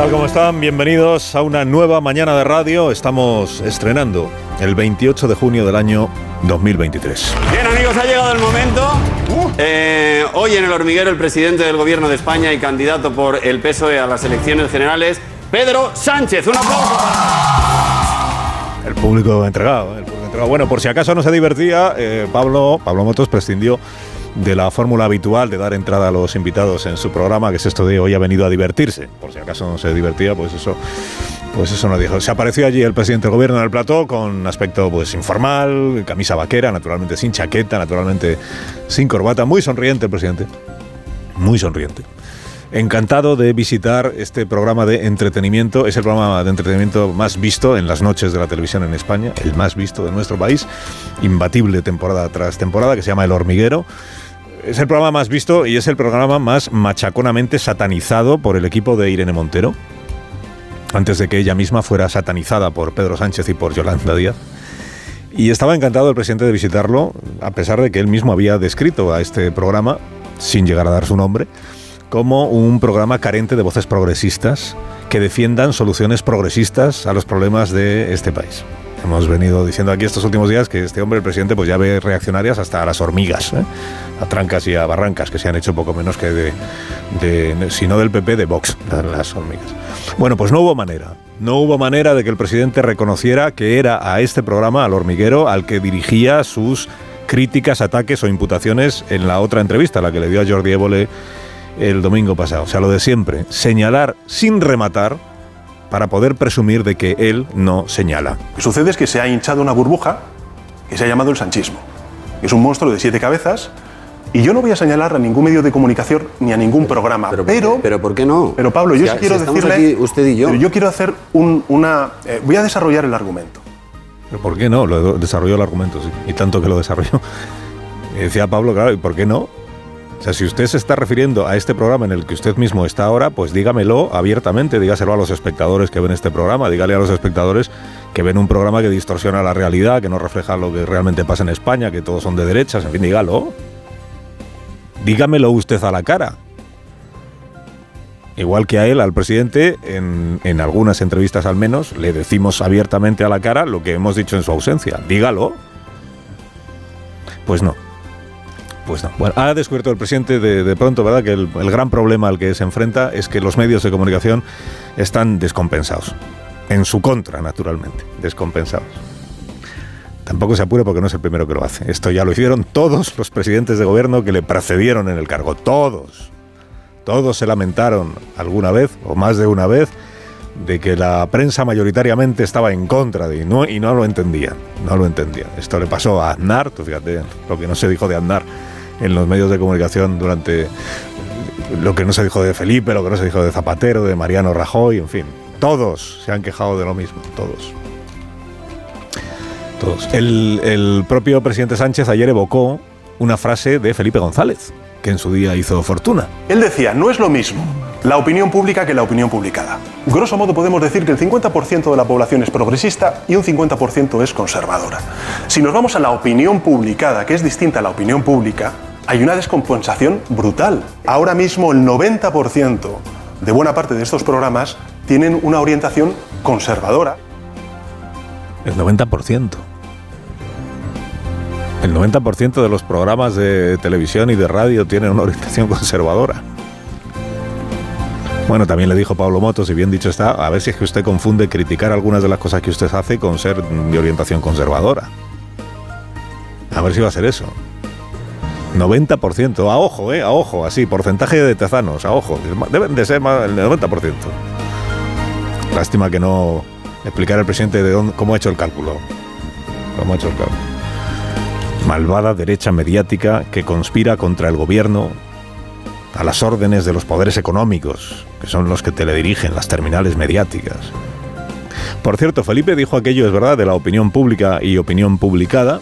Tal? ¿Cómo están? Bienvenidos a una nueva mañana de radio. Estamos estrenando el 28 de junio del año 2023. Bien amigos, ha llegado el momento. Eh, hoy en el hormiguero el presidente del gobierno de España y candidato por el PSOE a las elecciones generales, Pedro Sánchez. Un aplauso. El público entregado, el público entregado. Bueno, por si acaso no se divertía, eh, Pablo, Pablo Motos prescindió de la fórmula habitual de dar entrada a los invitados en su programa, que es esto de hoy ha venido a divertirse. Por si acaso no se divertía, pues eso, pues eso no dijo. Se apareció allí el presidente del gobierno en el plató con aspecto pues informal, camisa vaquera, naturalmente sin chaqueta, naturalmente sin corbata, muy sonriente el presidente, muy sonriente. Encantado de visitar este programa de entretenimiento. Es el programa de entretenimiento más visto en las noches de la televisión en España, el más visto de nuestro país, imbatible temporada tras temporada, que se llama El Hormiguero. Es el programa más visto y es el programa más machaconamente satanizado por el equipo de Irene Montero, antes de que ella misma fuera satanizada por Pedro Sánchez y por Yolanda Díaz. Y estaba encantado el presidente de visitarlo, a pesar de que él mismo había descrito a este programa, sin llegar a dar su nombre, como un programa carente de voces progresistas que defiendan soluciones progresistas a los problemas de este país. Hemos venido diciendo aquí estos últimos días que este hombre, el presidente, pues ya ve reaccionarias hasta a las hormigas, ¿eh? a trancas y a barrancas, que se han hecho poco menos que de, de si no del PP, de Vox, las hormigas. Bueno, pues no hubo manera. No hubo manera de que el presidente reconociera que era a este programa, al hormiguero, al que dirigía sus críticas, ataques o imputaciones en la otra entrevista, la que le dio a Jordi Évole el domingo pasado. O sea, lo de siempre, señalar sin rematar para poder presumir de que él no señala. Lo que sucede es que se ha hinchado una burbuja que se ha llamado el sanchismo. Es un monstruo de siete cabezas y yo no voy a señalar a ningún medio de comunicación ni a ningún programa. Pero, Pero, ¿por qué, pero ¿por qué no? pero Pablo, yo Si- sí quiero si decirle... aquí usted y yo. pero yo quiero hacer un- una... eh, voy a desarrollar el argumento. ¿Pero por qué no? Lo desarrolló el argumento, sí. Y tanto que lo desarrolló. Y decía Pablo, claro, ¿y por qué no? O sea, si usted se está refiriendo a este programa en el que usted mismo está ahora, pues dígamelo abiertamente, dígaselo a los espectadores que ven este programa, dígale a los espectadores que ven un programa que distorsiona la realidad, que no refleja lo que realmente pasa en España, que todos son de derechas, en fin, dígalo. Dígamelo usted a la cara. Igual que a él, al presidente, en, en algunas entrevistas al menos, le decimos abiertamente a la cara lo que hemos dicho en su ausencia. Dígalo. Pues no. Pues ha descubierto el presidente de, pronto, ¿verdad?, que el, gran problema al que se enfrenta es que los medios de comunicación están descompensados. En su contra, naturalmente, descompensados. Tampoco se apure porque no es el primero que lo hace. Esto ya lo hicieron todos los presidentes de gobierno que le precedieron en el cargo. Todos. Todos se lamentaron alguna vez, o más de una vez, de que la prensa mayoritariamente estaba en contra de y no, y no lo entendían. No lo entendían. Esto le pasó a Aznar, tú fíjate lo que no se dijo de Aznar en los medios de comunicación durante lo que no se dijo de Felipe, lo que no se dijo de Zapatero, de Mariano Rajoy, en fin. Todos se han quejado de lo mismo, todos. Todos. El, el propio presidente Sánchez ayer evocó una frase de Felipe González, que en su día hizo fortuna. Él decía, no es lo mismo la opinión pública que la opinión publicada. Grosso modo podemos decir que el 50% de la población es progresista y un 50% es conservadora. Si nos vamos a la opinión publicada, que es distinta a la opinión pública, hay una descompensación brutal. Ahora mismo el 90% de buena parte de estos programas tienen una orientación conservadora. El 90%. El 90% de los programas de televisión y de radio tienen una orientación conservadora. Bueno, también le dijo Pablo Motos, y bien dicho está, a ver si es que usted confunde criticar algunas de las cosas que usted hace con ser de orientación conservadora. A ver si va a ser eso. 90%, a ojo, ¿eh? A ojo, así, porcentaje de tezanos, a ojo. Deben de ser más el 90%. Lástima que no explicara el presidente de dónde, cómo ha hecho el cálculo. Cómo ha hecho el cálculo. Malvada derecha mediática que conspira contra el gobierno a las órdenes de los poderes económicos, que son los que te le dirigen las terminales mediáticas. Por cierto, Felipe dijo aquello, es verdad, de la opinión pública y opinión publicada.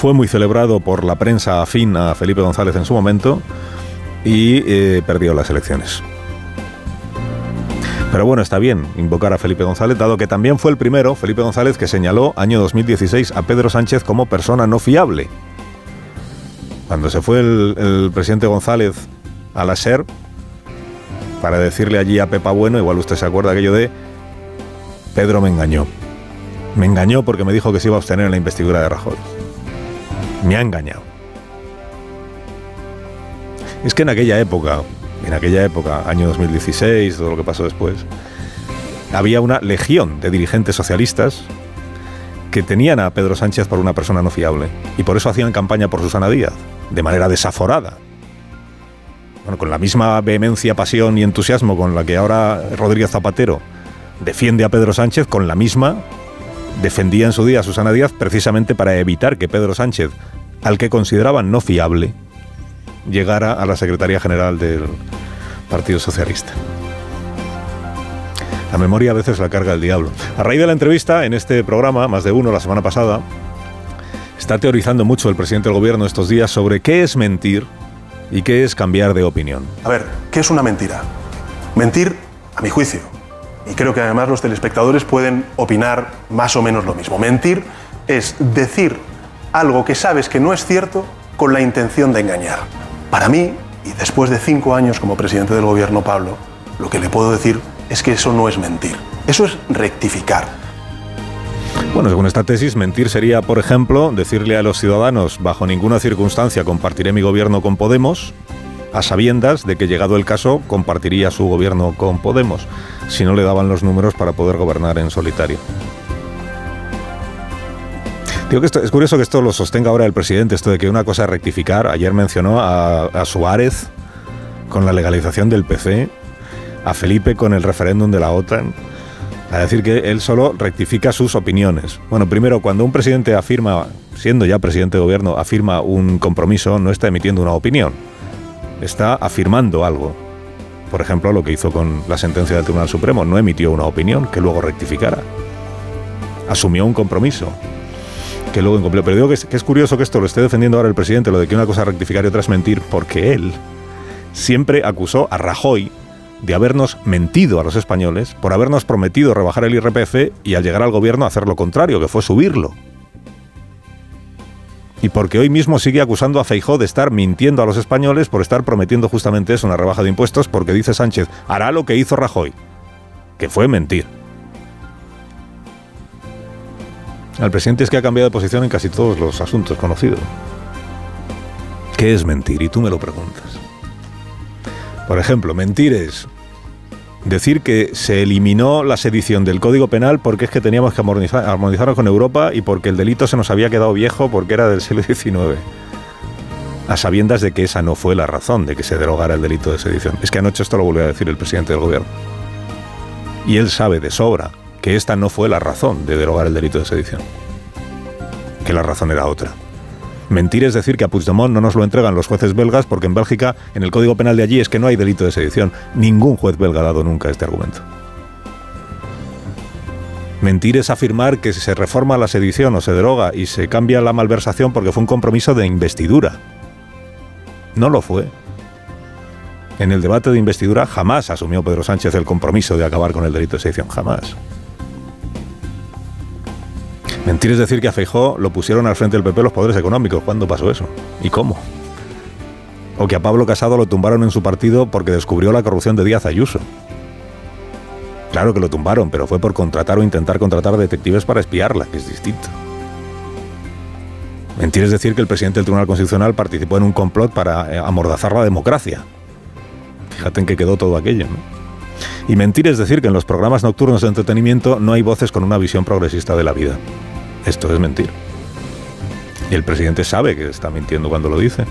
Fue muy celebrado por la prensa afín a Felipe González en su momento y eh, perdió las elecciones. Pero bueno, está bien invocar a Felipe González, dado que también fue el primero, Felipe González, que señaló año 2016 a Pedro Sánchez como persona no fiable. Cuando se fue el, presidente González a la SER, para decirle allí a Pepa Bueno, igual usted se acuerda aquello de Pedro me engañó. Me engañó porque me dijo que se iba a obtener en la investidura de Rajoy. Me ha engañado. Es que en aquella época, en aquella época, año 2016, todo lo que pasó después, había una legión de dirigentes socialistas que tenían a Pedro Sánchez por una persona no fiable y por eso hacían campaña por Susana Díaz, de manera desaforada. Bueno, con la misma vehemencia, pasión y entusiasmo con la que ahora Rodríguez Zapatero defiende a Pedro Sánchez, con la misma defendía en su día a Susana Díaz precisamente para evitar que Pedro Sánchez, al que consideraban no fiable, llegara a la Secretaría General del Partido Socialista. La memoria a veces la carga el diablo. A raíz de la entrevista en este programa, más de uno la semana pasada, está teorizando mucho el presidente del gobierno estos días sobre qué es mentir y qué es cambiar de opinión. A ver, ¿qué es una mentira? Mentir, a mi juicio, y creo que además los telespectadores pueden opinar más o menos lo mismo. Mentir es decir algo que sabes que no es cierto con la intención de engañar. Para mí, y después de cinco años como presidente del gobierno, Pablo, lo que le puedo decir es que eso no es mentir, eso es rectificar. Bueno, según esta tesis, mentir sería, por ejemplo, decirle a los ciudadanos, bajo ninguna circunstancia compartiré mi gobierno con Podemos, a sabiendas de que llegado el caso compartiría su gobierno con Podemos, si no le daban los números para poder gobernar en solitario. Digo que es curioso que esto lo sostenga ahora el presidente, esto de que una cosa es rectificar. Ayer mencionó a, Suárez con la legalización del PC, a Felipe con el referéndum de la OTAN. A decir que él solo rectifica sus opiniones. Bueno, primero, cuando un presidente afirma, siendo ya presidente de gobierno, afirma un compromiso, no está emitiendo una opinión, está afirmando algo. Por ejemplo, lo que hizo con la sentencia del Tribunal Supremo, no emitió una opinión que luego rectificara. Asumió un compromiso que luego incumplió. Pero digo que es, curioso que esto lo esté defendiendo ahora el presidente, lo de que una cosa es rectificar y otra es mentir, porque él siempre acusó a Rajoy de habernos mentido a los españoles por habernos prometido rebajar el IRPF y al llegar al gobierno hacer lo contrario, que fue subirlo. Y porque hoy mismo sigue acusando a Feijó de estar mintiendo a los españoles por estar prometiendo justamente eso, una rebaja de impuestos, porque dice Sánchez, hará lo que hizo Rajoy, que fue mentir. Al presidente es que ha cambiado de posición en casi todos los asuntos conocidos. ¿Qué es mentir? Y tú me lo preguntas. Por ejemplo, mentir es decir que se eliminó la sedición del Código Penal porque es que teníamos que armonizarlo con Europa y porque el delito se nos había quedado viejo porque era del siglo XIX. A sabiendas de que esa no fue la razón de que se derogara el delito de sedición. Es que anoche esto lo volvió a decir el presidente del gobierno. Y él sabe de sobra que esta no fue la razón de derogar el delito de sedición, que la razón era otra. Mentir es decir que a Puigdemont no nos lo entregan los jueces belgas porque en Bélgica, en el código penal de allí, es que no hay delito de sedición. Ningún juez belga ha dado nunca este argumento. Mentir es afirmar que se reforma la sedición o se deroga y se cambia la malversación porque fue un compromiso de investidura. No lo fue. En el debate de investidura jamás asumió Pedro Sánchez el compromiso de acabar con el delito de sedición, jamás. Mentir es decir que a Feijó lo pusieron al frente del PP los poderes económicos. ¿Cuándo pasó eso? ¿Y cómo? O que a Pablo Casado lo tumbaron en su partido porque descubrió la corrupción de Díaz Ayuso. Claro que lo tumbaron, pero fue por contratar o intentar contratar detectives para espiarla, que es distinto. Mentir es decir que el presidente del Tribunal Constitucional participó en un complot para eh, amordazar la democracia. Fíjate en que quedó todo aquello. Y mentir es decir que en los programas nocturnos de entretenimiento no hay voces con una visión progresista de la vida. Esto es mentir. Y el presidente sabe que está mintiendo cuando lo dice.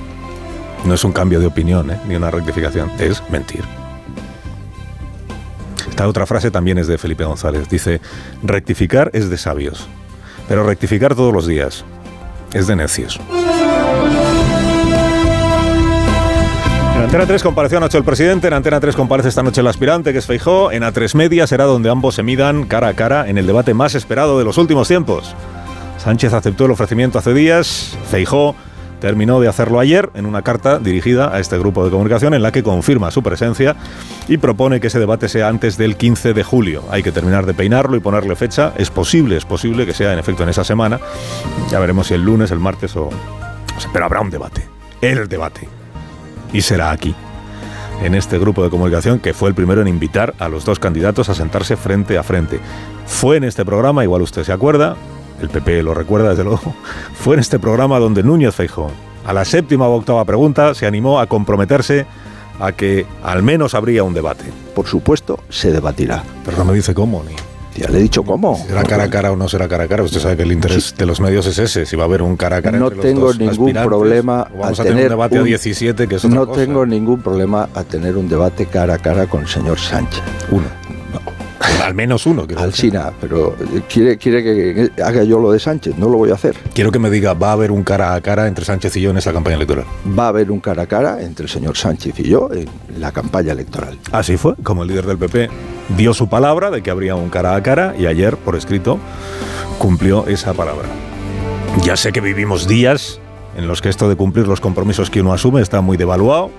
No es un cambio de opinión, ¿eh? ni una rectificación, es mentir. Esta otra frase también es de Felipe González. Dice, rectificar es de sabios, pero rectificar todos los días es de necios. En Antena 3 compareció anoche el presidente, en Antena 3 comparece esta noche el aspirante, que es Feijó. En A3 Media será donde ambos se midan cara a cara en el debate más esperado de los últimos tiempos. Sánchez aceptó el ofrecimiento hace días, Feijó terminó de hacerlo ayer en una carta dirigida a este grupo de comunicación en la que confirma su presencia y propone que ese debate sea antes del 15 de julio. Hay que terminar de peinarlo y ponerle fecha. Es posible, es posible que sea en efecto en esa semana. Ya veremos si el lunes, el martes o... Pero habrá un debate. El debate. Y será aquí en este grupo de comunicación que fue el primero en invitar a los dos candidatos a sentarse frente a frente. Fue en este programa, igual usted se acuerda, el PP lo recuerda desde luego, fue en este programa donde Núñez Feijó, a la séptima o octava pregunta, se animó a comprometerse a que al menos habría un debate. Por supuesto, se debatirá. Pero no me dice cómo ni. Ya le he dicho cómo. ¿Será cara a cara o no será cara a cara? Usted sabe que el interés de los medios es ese, si va a haber un cara a cara no entre los tengo dos ningún problema vamos a a, tener un debate a un- 17, que es otra No cosa. tengo ningún problema a tener un debate cara a cara con el señor Sánchez. Uno. Al menos uno. decir. Alsina, pero eh, quiere, quiere que que haga yo lo de Sánchez, no lo voy a hacer. Quiero que me diga, ¿va a haber un cara a cara entre Sánchez y yo en esa campaña electoral? Va a haber un cara a cara entre el señor Sánchez y yo en la campaña electoral. Así fue, como el líder del PP dio su palabra de que habría un cara a cara y ayer, por escrito, cumplió esa palabra. Ya sé que vivimos días en los que esto de cumplir los compromisos que uno asume está muy devaluado.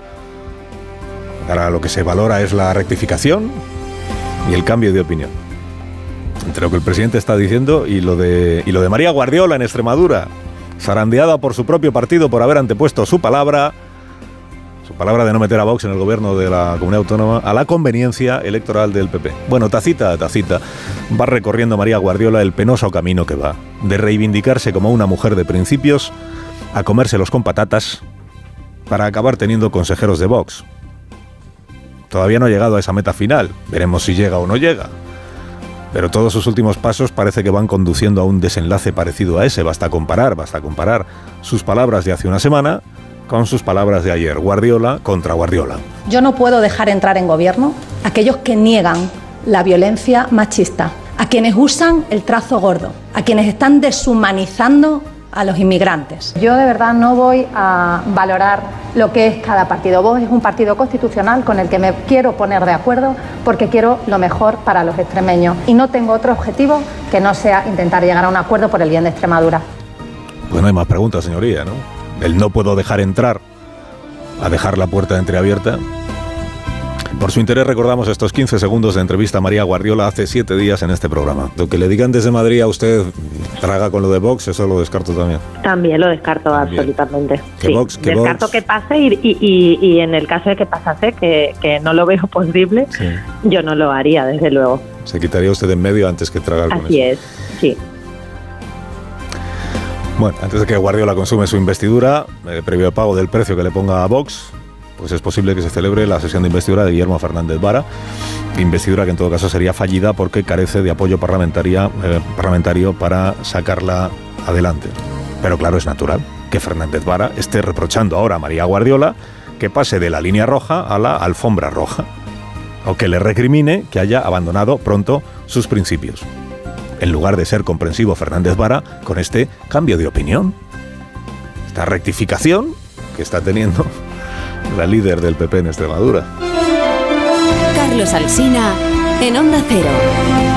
Ahora lo que se valora es la rectificación y el cambio de opinión. Entre lo que el presidente está diciendo y lo de, y lo de María Guardiola en Extremadura, zarandeada por su propio partido por haber antepuesto su palabra su palabra de no meter a Vox en el gobierno de la comunidad autónoma a la conveniencia electoral del PP. Bueno, tacita tacita va recorriendo María Guardiola el penoso camino que va, de reivindicarse como una mujer de principios a comérselos con patatas para acabar teniendo consejeros de Vox. Todavía no ha llegado a esa meta final, veremos si llega o no llega. Pero todos sus últimos pasos parece que van conduciendo a un desenlace parecido a ese. Basta comparar, basta comparar sus palabras de hace una semana con sus palabras de ayer. Guardiola contra Guardiola. Yo no puedo dejar entrar en gobierno a aquellos que niegan la violencia machista, a quienes usan el trazo gordo, a quienes están deshumanizando a los inmigrantes. Yo de verdad no voy a valorar lo que es cada partido. Vox es un partido constitucional con el que me quiero poner de acuerdo porque quiero lo mejor para los extremeños y no tengo otro objetivo que no sea intentar llegar a un acuerdo por el bien de Extremadura. Pues no hay más preguntas, señoría, ¿no? El no puedo dejar entrar a dejar la puerta entreabierta. Por su interés recordamos estos 15 segundos de entrevista a María Guardiola hace siete días en este programa. Lo que le digan desde Madrid a usted, traga con lo de Vox, eso lo descarto también. También lo descarto También. absolutamente. Que Sí, Vox- que descarto Vox- que pase y, y- y- y en el caso de que pasase, que, que no lo veo posible, Sí. yo no lo haría, desde luego. Se quitaría usted en medio antes que tragar con Así eso. es, sí. Bueno, antes de que Guardiola consume su investidura, eh, previo pago del precio que le ponga a Vox, pues es posible que se celebre la sesión de investidura de Guillermo Fernández Vara, investidura que en todo caso sería fallida porque carece de apoyo eh, parlamentario para sacarla adelante. Pero claro, es natural que Fernández Vara esté reprochando ahora a María Guardiola que pase de la línea roja a la alfombra roja, o que le recrimine que haya abandonado pronto sus principios en lugar de ser comprensivo Fernández Vara con este cambio de opinión. Esta rectificación que está teniendo la líder del PP en Extremadura. Carlos Alsina en Onda Cero.